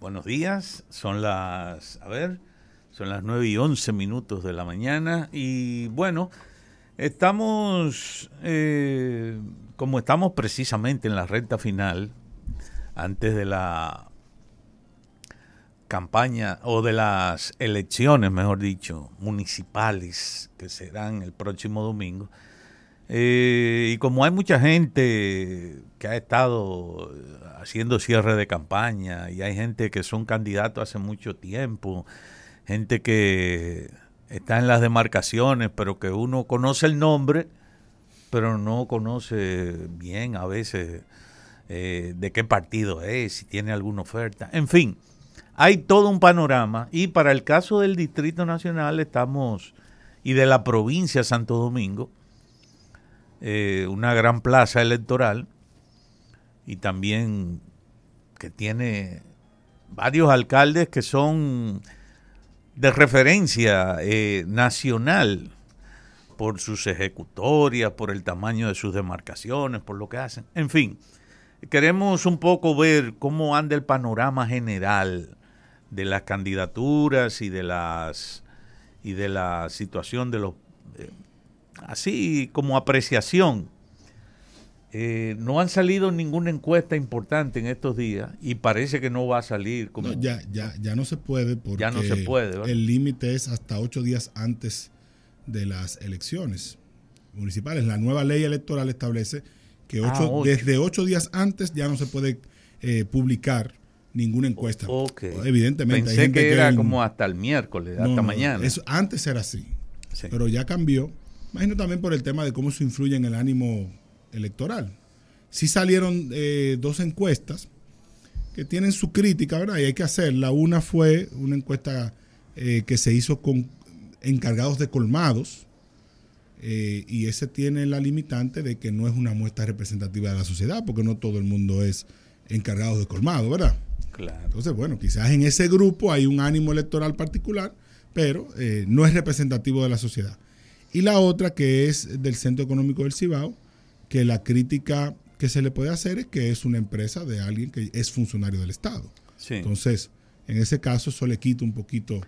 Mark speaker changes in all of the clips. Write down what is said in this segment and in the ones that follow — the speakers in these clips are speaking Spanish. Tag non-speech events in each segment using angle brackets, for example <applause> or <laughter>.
Speaker 1: buenos días. Son las, a ver, son las 9 y 11 minutos de la mañana y bueno, estamos, eh, como estamos precisamente en la recta final, antes de la campaña o de las elecciones, mejor dicho, municipales que serán el próximo domingo. Eh, y como hay mucha gente que ha estado haciendo cierre de campaña y hay gente que son candidatos hace mucho tiempo, gente que está en las demarcaciones, pero que uno conoce el nombre, pero no conoce bien a veces eh, de qué partido es, si tiene alguna oferta. En fin, hay todo un panorama y para el caso del Distrito Nacional estamos, y de la provincia de Santo Domingo, eh, una gran plaza electoral y también que tiene varios alcaldes que son de referencia eh, nacional por sus ejecutorias, por el tamaño de sus demarcaciones, por lo que hacen. En fin, queremos un poco ver cómo anda el panorama general de las candidaturas y de las y de la situación de los eh, así como apreciación eh, no han salido ninguna encuesta importante en estos días y parece que no va a salir. Como...
Speaker 2: ya, ya, ya no se puede porque
Speaker 1: ya no se puede,
Speaker 2: el límite es hasta ocho días antes de las elecciones municipales. La nueva ley electoral establece que ah, ocho, desde ocho días antes ya no se puede eh, publicar ninguna encuesta. Evidentemente.
Speaker 1: Pensé que, era como hasta el miércoles, hasta mañana.
Speaker 2: Eso, antes era así, pero ya cambió. Imagino también por el tema de cómo eso influye en el ánimo electoral. Sí salieron eh, dos encuestas que tienen su crítica, ¿verdad? Y hay que hacerla. Una fue una encuesta eh, que se hizo con encargados de colmados, eh, y ese tiene la limitante de que no es una muestra representativa de la sociedad, porque no todo el mundo es encargado de colmado, ¿verdad?
Speaker 1: Claro.
Speaker 2: Entonces, bueno, quizás en ese grupo hay un ánimo electoral particular, pero no es representativo de la sociedad. Y la otra, que es del Centro Económico del Cibao, que la crítica que se le puede hacer es que es una empresa de alguien que es funcionario del Estado. Entonces, en ese caso, eso le quita un poquito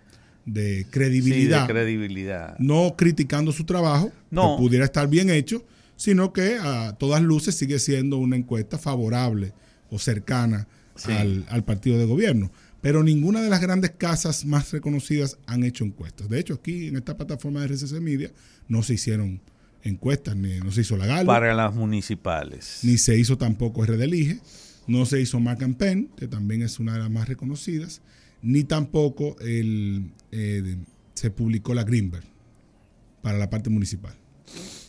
Speaker 2: de credibilidad.
Speaker 1: credibilidad.
Speaker 2: No criticando su trabajo, no. que pudiera estar bien hecho, sino que a todas luces sigue siendo una encuesta favorable o cercana al, al, partido de gobierno. Pero ninguna de las grandes casas más reconocidas han hecho encuestas. De hecho, aquí en esta plataforma de RCC Media no se hicieron encuestas, ni, no se hizo la gala.
Speaker 1: Para las municipales.
Speaker 2: Ni se hizo tampoco RDLIGE, no se hizo Mark Pen, que también es una de las más reconocidas, ni tampoco el, eh, se publicó la Greenberg para la parte municipal.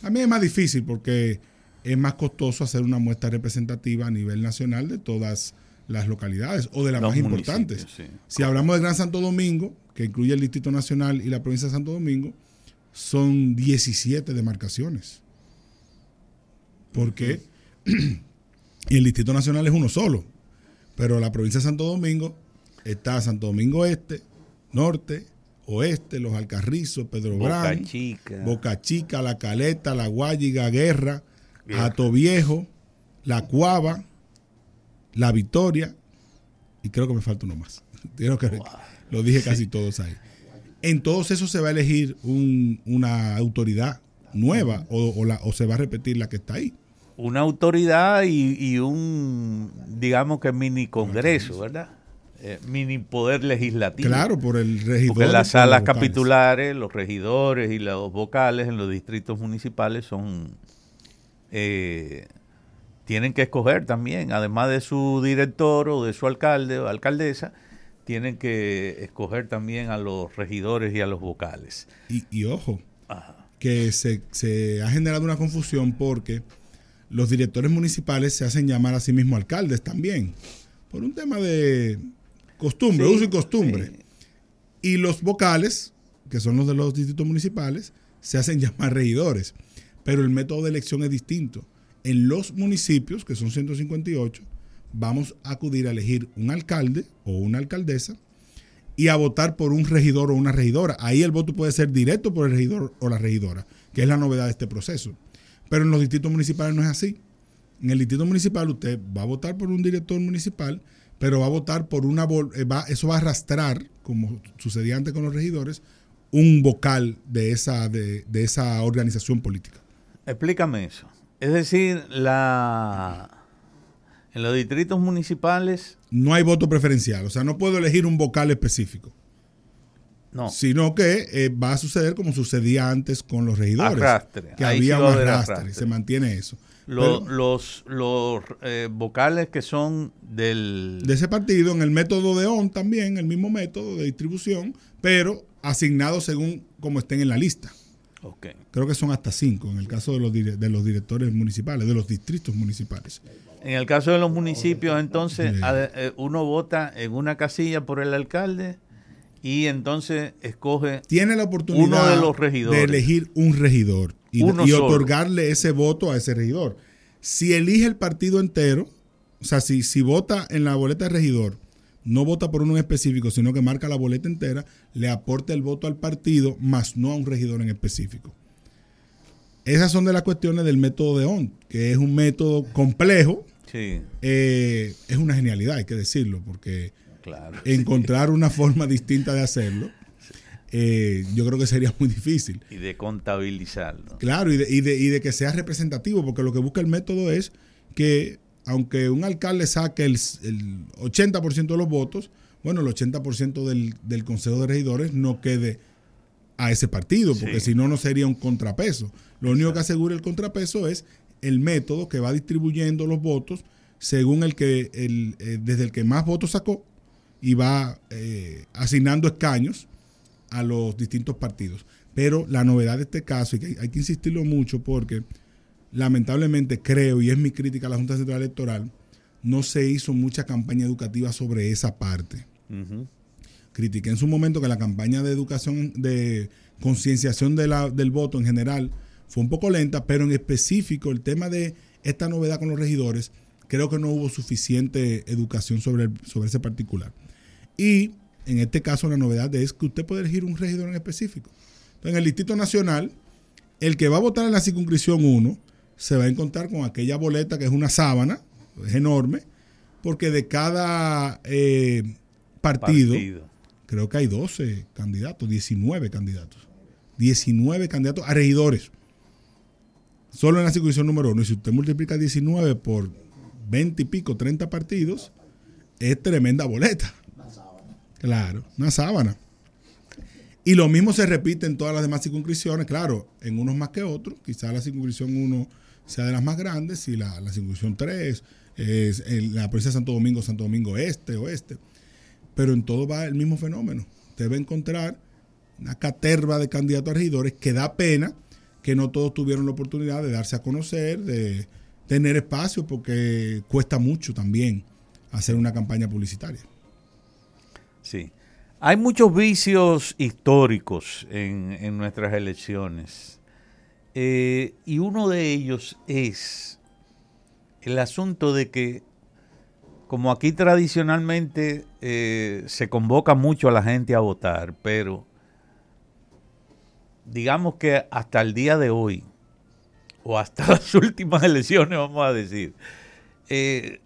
Speaker 2: También es más difícil porque es más costoso hacer una muestra representativa a nivel nacional de todas las localidades o de las más importantes. Si hablamos de Gran Santo Domingo, que incluye el Distrito Nacional y la provincia de Santo Domingo, son 17 demarcaciones. Porque <clears throat> el Distrito Nacional es uno solo, pero la provincia de Santo Domingo está Santo Domingo Este, Norte, Oeste, Los Alcarrizos, Pedro Boca
Speaker 1: Chica.
Speaker 2: Boca Chica, La Caleta, La Guayiga, Guerra, Ato Viejo, La Cuava, La Victoria, y creo que me falta uno más. <laughs> Lo dije casi todos ahí en todos esos se va a elegir una autoridad nueva o, se va a repetir la que está ahí.
Speaker 1: Una autoridad y, un, digamos que mini congreso, ¿verdad? Eh, mini poder legislativo.
Speaker 2: Claro, por el regidor.
Speaker 1: Porque las salas capitulares, los regidores y los vocales en los distritos municipales son... Eh, tienen que escoger también, además de su director o de su alcalde o alcaldesa, tienen que escoger también a los regidores y a los vocales.
Speaker 2: Y, ojo, que se, ha generado una confusión porque los directores municipales se hacen llamar a sí mismos alcaldes también, por un tema de costumbre, uso y costumbre. Y los vocales, que son los de los distritos municipales, se hacen <laughs> llamar regidores. Pero el método de elección es distinto. En los municipios, que son 158, vamos a acudir a elegir un alcalde o una alcaldesa y a votar por un regidor o una regidora. Ahí el voto puede ser directo por el regidor o la regidora, que es la novedad de este proceso. Pero en los distritos municipales no es así. En el distrito municipal usted va a votar por un director municipal, pero va a votar por una, eh, eso va a arrastrar, como sucedía antes con los regidores, un vocal de esa, de, de esa organización política.
Speaker 1: Explícame eso. Es decir, la en los distritos municipales
Speaker 2: no hay voto preferencial, o sea, no puedo elegir un vocal específico. No. Sino que eh, va a suceder como sucedía antes con los regidores. Que había un arrastre, se mantiene eso.
Speaker 1: los los eh, vocales que son del...
Speaker 2: De ese partido, en el método de ON también, el mismo método de distribución, pero asignados según como estén en la lista. Okay. Creo que son hasta cinco en el caso de los, de los directores municipales, de los distritos municipales.
Speaker 1: En el caso de los municipios, entonces, eh, uno vota en una casilla por el alcalde y entonces escoge
Speaker 2: tiene la oportunidad uno de los regidores de elegir un regidor y, otorgarle ese voto a ese regidor. Si elige el partido entero, o sea, si, si vota en la boleta de regidor, no vota por uno en específico, sino que marca la boleta entera, le aporta el voto al partido, más no a un regidor en específico. Esas son de las cuestiones del método de ON, que es un método complejo. Sí. Eh, es una genialidad, hay que decirlo, porque encontrar una forma distinta de hacerlo, eh, yo creo que sería muy difícil.
Speaker 1: Y de contabilizarlo.
Speaker 2: Claro, y de, y, de, y de que sea representativo, porque lo que busca el método es que, aunque un alcalde saque el, el 80% de los votos, bueno, el 80% del, del Consejo de Regidores no quede a ese partido, porque si no, no sería un contrapeso. Lo único que asegura el contrapeso es el método que va distribuyendo los votos según el que, el, eh, desde el que más votos sacó y va eh, asignando escaños a los distintos partidos. Pero la novedad de este caso, y que hay que insistirlo mucho porque lamentablemente creo, y es mi crítica a la Junta Central Electoral, no se hizo mucha campaña educativa sobre esa parte. Critiqué en su momento que la campaña de educación, de concienciación de del voto en general fue un poco lenta, pero en específico el tema de esta novedad con los regidores, creo que no hubo suficiente educación sobre, sobre ese particular. Y en este caso la novedad es que usted puede elegir un regidor en específico. Entonces, en el Distrito Nacional, el que va a votar en la circunscripción 1 se va a encontrar con aquella boleta que es una sábana, es enorme, porque de cada eh, partido, creo que hay 12 candidatos, 19 candidatos. 19 candidatos a regidores. Solo en la circunscripción número 1. Y si usted multiplica 19 por 20 y pico, 30 partidos, es tremenda boleta. Claro, una sábana. Y lo mismo se repite en todas las demás circunscripciones, claro, en unos más que otros. Quizás la circunscripción 1 sea de las más grandes y la, la circunscripción 3 es la provincia de Santo Domingo, Santo Domingo Este, Oeste. Pero en todo va el mismo fenómeno. Usted va a encontrar una caterva de candidatos a regidores que da pena que no todos tuvieron la oportunidad de darse a conocer, de tener espacio, porque cuesta mucho también hacer una campaña publicitaria.
Speaker 1: Sí. Hay muchos vicios históricos en, nuestras elecciones. Eh, y uno de ellos es el asunto de que, como aquí tradicionalmente eh, se convoca mucho a la gente a votar, pero digamos que hasta el día de hoy, o hasta <laughs> las últimas elecciones, vamos a decir, eh,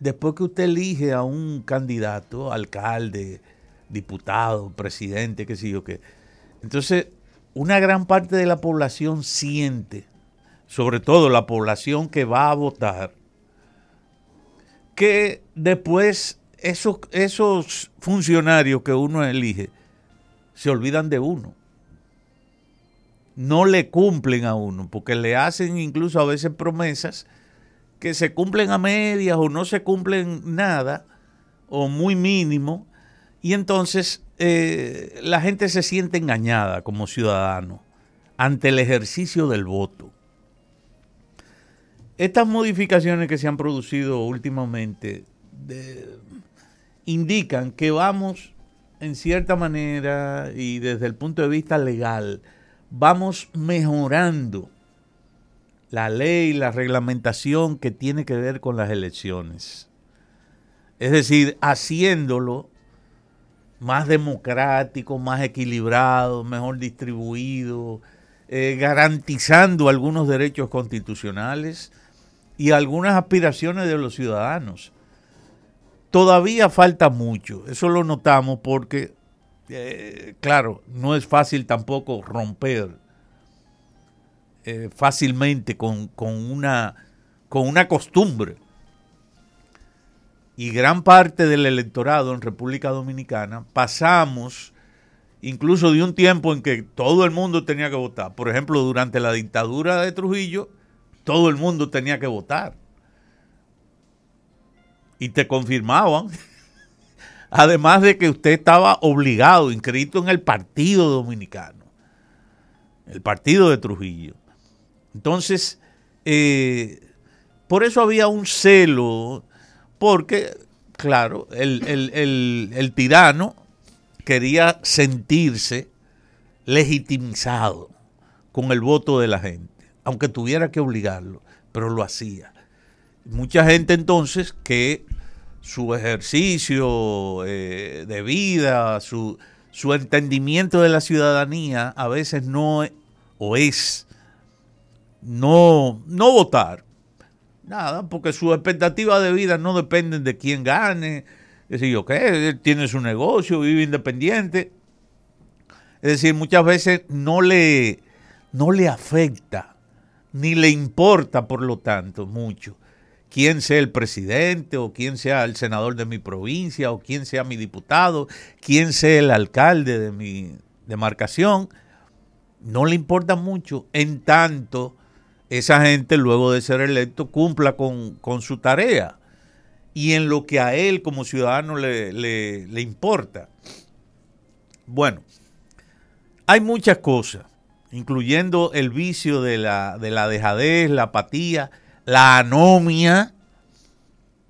Speaker 1: después que usted elige a un candidato, alcalde, diputado, presidente, qué sé yo qué, entonces una gran parte de la población siente, sobre todo la población que va a votar, que después esos, esos funcionarios que uno elige se olvidan de uno. No le cumplen a uno, porque le hacen incluso a veces promesas que se cumplen a medias o no se cumplen nada o muy mínimo y entonces eh, la gente se siente engañada como ciudadano ante el ejercicio del voto. Estas modificaciones que se han producido últimamente indican que vamos en cierta manera y desde el punto de vista legal, vamos mejorando la ley, la reglamentación que tiene que ver con las elecciones. Es decir, haciéndolo más democrático, más equilibrado, mejor distribuido, eh, garantizando algunos derechos constitucionales y algunas aspiraciones de los ciudadanos. Todavía falta mucho, eso lo notamos porque, eh, claro, no es fácil tampoco romper eh, fácilmente con, una, con una costumbre. Y gran parte del electorado en República Dominicana pasamos incluso de un tiempo en que todo el mundo tenía que votar. Por ejemplo, durante la dictadura de Trujillo, todo el mundo tenía que votar. Y te confirmaban, <laughs> además de que usted estaba obligado, inscrito en el Partido Dominicano, el Partido de Trujillo. Entonces, eh, por eso había un celo, porque, claro, el tirano quería sentirse legitimizado con el voto de la gente, aunque tuviera que obligarlo, pero lo hacía. Mucha gente entonces que su ejercicio eh, de vida, su, su entendimiento de la ciudadanía a veces no o es no, no votar. Nada, porque sus expectativas de vida no dependen de quién gane, es decir, ok, él tiene su negocio, vive independiente. Es decir, muchas veces no le, no le afecta, ni le importa, por lo tanto, mucho quién sea el presidente o quién sea el senador de mi provincia o quién sea mi diputado, quién sea el alcalde de mi demarcación, no le importa mucho en tanto esa gente luego de ser electo cumpla con, con su tarea y en lo que a él como ciudadano le, importa. Bueno, hay muchas cosas, incluyendo el vicio de la, de la dejadez, la apatía, la anomia,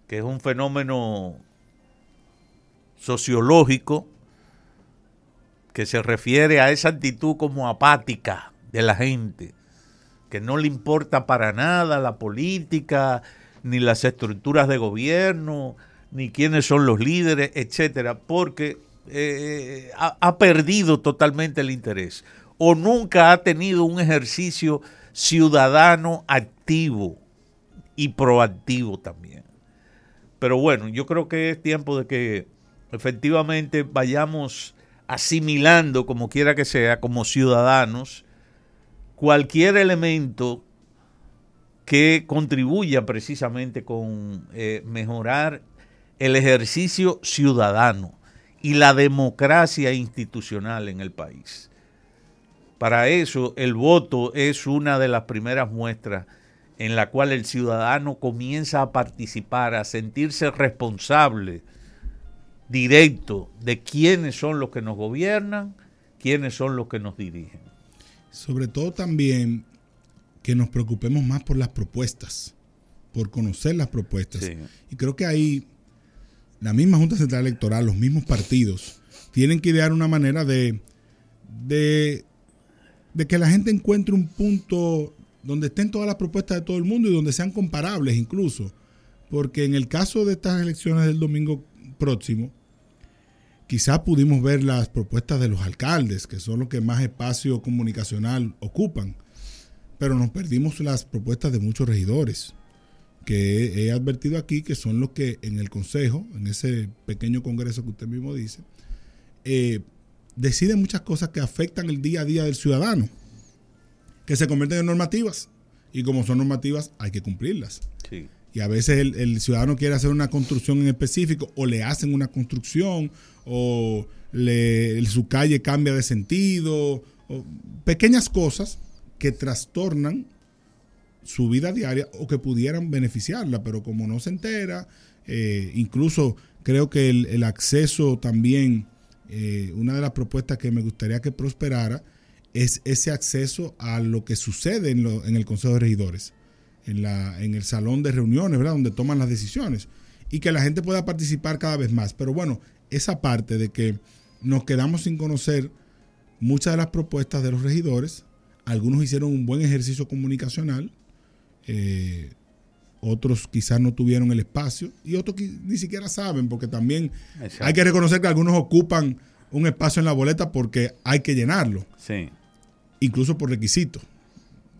Speaker 1: que es un fenómeno sociológico que se refiere a esa actitud como apática de la gente, que no le importa para nada la política, ni las estructuras de gobierno, ni quiénes son los líderes, etcétera, porque eh, ha, perdido totalmente el interés o nunca ha tenido un ejercicio ciudadano activo y proactivo también. Pero bueno, yo creo que es tiempo de que efectivamente vayamos asimilando, como quiera que sea, como ciudadanos, cualquier elemento que contribuya precisamente con eh, mejorar el ejercicio ciudadano y la democracia institucional en el país. Para eso el voto es una de las primeras muestras en la cual el ciudadano comienza a participar, a sentirse responsable directo de quiénes son los que nos gobiernan, quiénes son los que nos dirigen.
Speaker 2: Sobre todo también que nos preocupemos más por las propuestas, por conocer las propuestas. Y creo que ahí la misma Junta Central Electoral, los mismos partidos, tienen que idear una manera de, de, de que la gente encuentre un punto donde estén todas las propuestas de todo el mundo y donde sean comparables incluso. Porque en el caso de estas elecciones del domingo próximo, quizás pudimos ver las propuestas de los alcaldes, que son los que más espacio comunicacional ocupan pero nos perdimos las propuestas de muchos regidores que he advertido aquí que son los que en el Consejo, en ese pequeño congreso que usted mismo dice, eh, deciden muchas cosas que afectan el día a día del ciudadano, que se convierten en normativas. Y como son normativas, hay que cumplirlas. Y a veces el, ciudadano quiere hacer una construcción en específico, o le hacen una construcción, o le, su calle cambia de sentido, o pequeñas cosas que trastornan su vida diaria o que pudieran beneficiarla, pero como no se entera, eh, incluso creo que el, acceso también, eh, una de las propuestas que me gustaría que prosperara, es ese acceso a lo que sucede en, en el Consejo de Regidores, en, la, en el salón de reuniones, ¿verdad? Donde toman las decisiones y que la gente pueda participar cada vez más. Pero bueno, esa parte de que nos quedamos sin conocer muchas de las propuestas de los regidores, algunos hicieron un buen ejercicio comunicacional, eh, otros quizás no tuvieron el espacio y otros ni siquiera saben, porque también hay que reconocer que algunos ocupan un espacio en la boleta porque hay que llenarlo, incluso por requisito.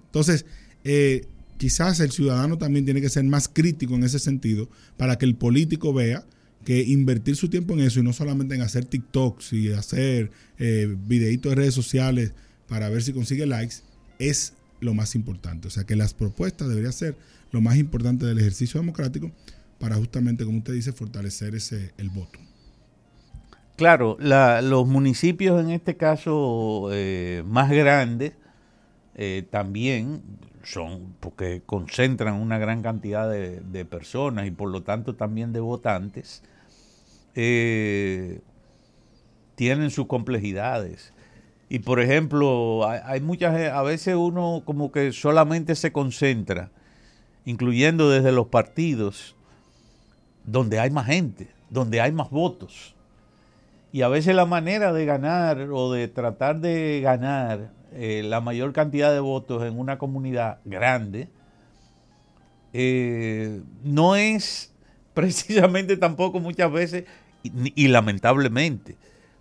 Speaker 2: Entonces, eh, quizás el ciudadano también tiene que ser más crítico en ese sentido para que el político vea que invertir su tiempo en eso y no solamente en hacer TikToks y hacer eh, videitos de redes sociales para ver si consigue likes, es lo más importante. O sea que las propuestas deberían ser lo más importante del ejercicio democrático para justamente, como usted dice, fortalecer ese el voto.
Speaker 1: Claro, los municipios en este caso eh, más grandes eh, también son, porque concentran una gran cantidad de, personas y por lo tanto también de votantes, eh, tienen sus complejidades. Y por ejemplo, hay, muchas, a veces uno como que solamente se concentra, incluyendo desde los partidos, donde hay más gente, donde hay más votos. Y a veces la manera de ganar o de tratar de ganar eh, la mayor cantidad de votos en una comunidad grande eh, no es <laughs> precisamente tampoco muchas veces, y lamentablemente,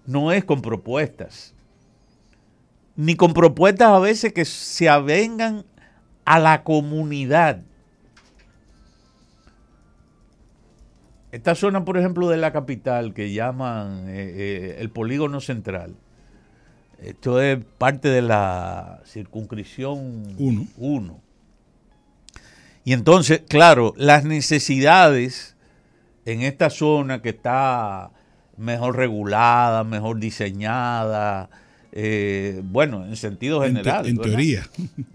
Speaker 1: no es con propuestas ni con propuestas a veces que se avengan a la comunidad. Esta zona, por ejemplo, de la capital que llaman eh, el polígono central, esto es parte de la circunscripción 1. Y entonces, claro, las necesidades en esta zona que está mejor regulada, mejor diseñada, eh, bueno, en sentido general.
Speaker 2: En, teoría.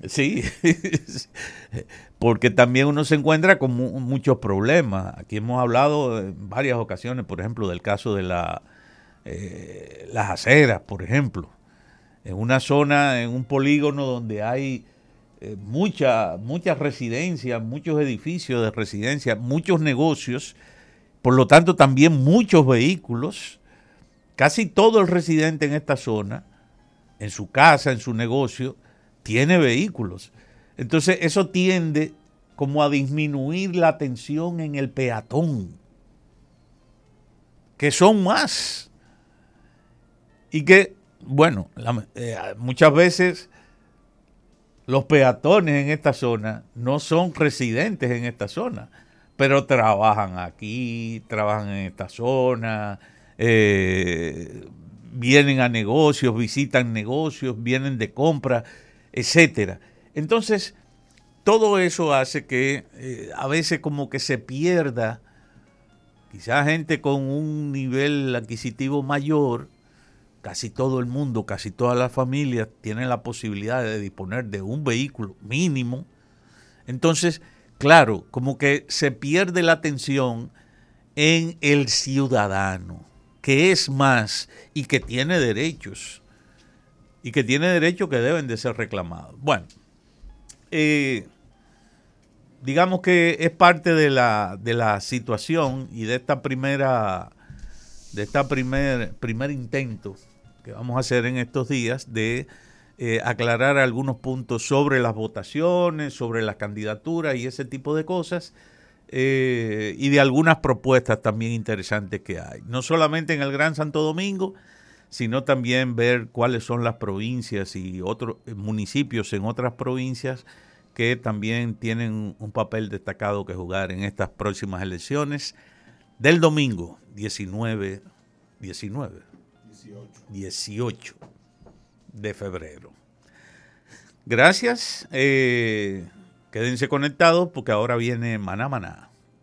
Speaker 1: Sí, <laughs> porque también uno se encuentra con muchos problemas. Aquí hemos hablado en varias ocasiones, por ejemplo, del caso de la, eh, las aceras, por ejemplo. En una zona, en un polígono donde hay eh, muchas residencias, muchos edificios de residencia, muchos negocios, por lo tanto también muchos vehículos. Casi todo el residente en esta zona en su casa, en su negocio, tiene vehículos. Entonces eso tiende como a disminuir la tensión en el peatón, que son más. Y que, bueno, eh, muchas veces los peatones en esta zona no son residentes en esta zona, pero trabajan aquí, trabajan en esta zona, eh, vienen a negocios, visitan negocios, vienen de compra, etcétera. Entonces, todo eso hace que eh, a veces como que se pierda, quizás gente con un nivel adquisitivo mayor, casi todo el mundo, casi todas las familias tienen la posibilidad de disponer de un vehículo mínimo. Entonces, claro, como que se pierde la atención en el ciudadano que es más y que tiene derechos y que tiene derechos que deben de ser reclamados. Bueno, eh, digamos que es parte de la, de la situación y de esta primera de esta primer, primer intento que vamos a hacer en estos días de eh, aclarar algunos puntos sobre las votaciones, sobre las candidaturas y ese tipo de cosas eh, y de algunas propuestas también interesantes que hay. No solamente en el Gran Santo Domingo, sino también ver cuáles son las provincias y otros eh, municipios en otras provincias que también tienen un papel destacado que jugar en estas próximas elecciones del domingo 19, 19 18, de febrero. Gracias. Eh, Quédense conectados porque ahora viene Maná Maná.